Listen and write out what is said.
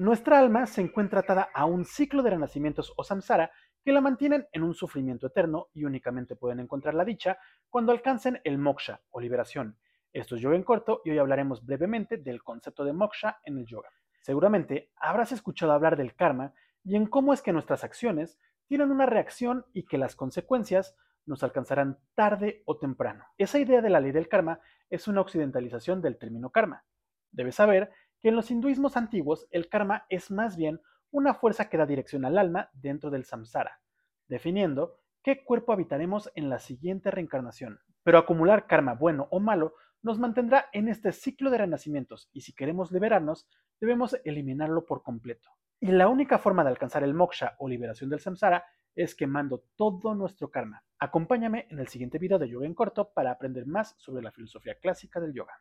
Nuestra alma se encuentra atada a un ciclo de renacimientos o samsara que la mantienen en un sufrimiento eterno y únicamente pueden encontrar la dicha cuando alcancen el moksha o liberación. Esto es yoga en corto y hoy hablaremos brevemente del concepto de moksha en el yoga. Seguramente habrás escuchado hablar del karma y en cómo es que nuestras acciones tienen una reacción y que las consecuencias nos alcanzarán tarde o temprano. Esa idea de la ley del karma es una occidentalización del término karma. Debes saber que en los hinduismos antiguos el karma es más bien una fuerza que da dirección al alma dentro del samsara, definiendo qué cuerpo habitaremos en la siguiente reencarnación. Pero acumular karma bueno o malo nos mantendrá en este ciclo de renacimientos y si queremos liberarnos, debemos eliminarlo por completo. Y la única forma de alcanzar el moksha o liberación del samsara es quemando todo nuestro karma. Acompáñame en el siguiente video de yoga en corto para aprender más sobre la filosofía clásica del yoga.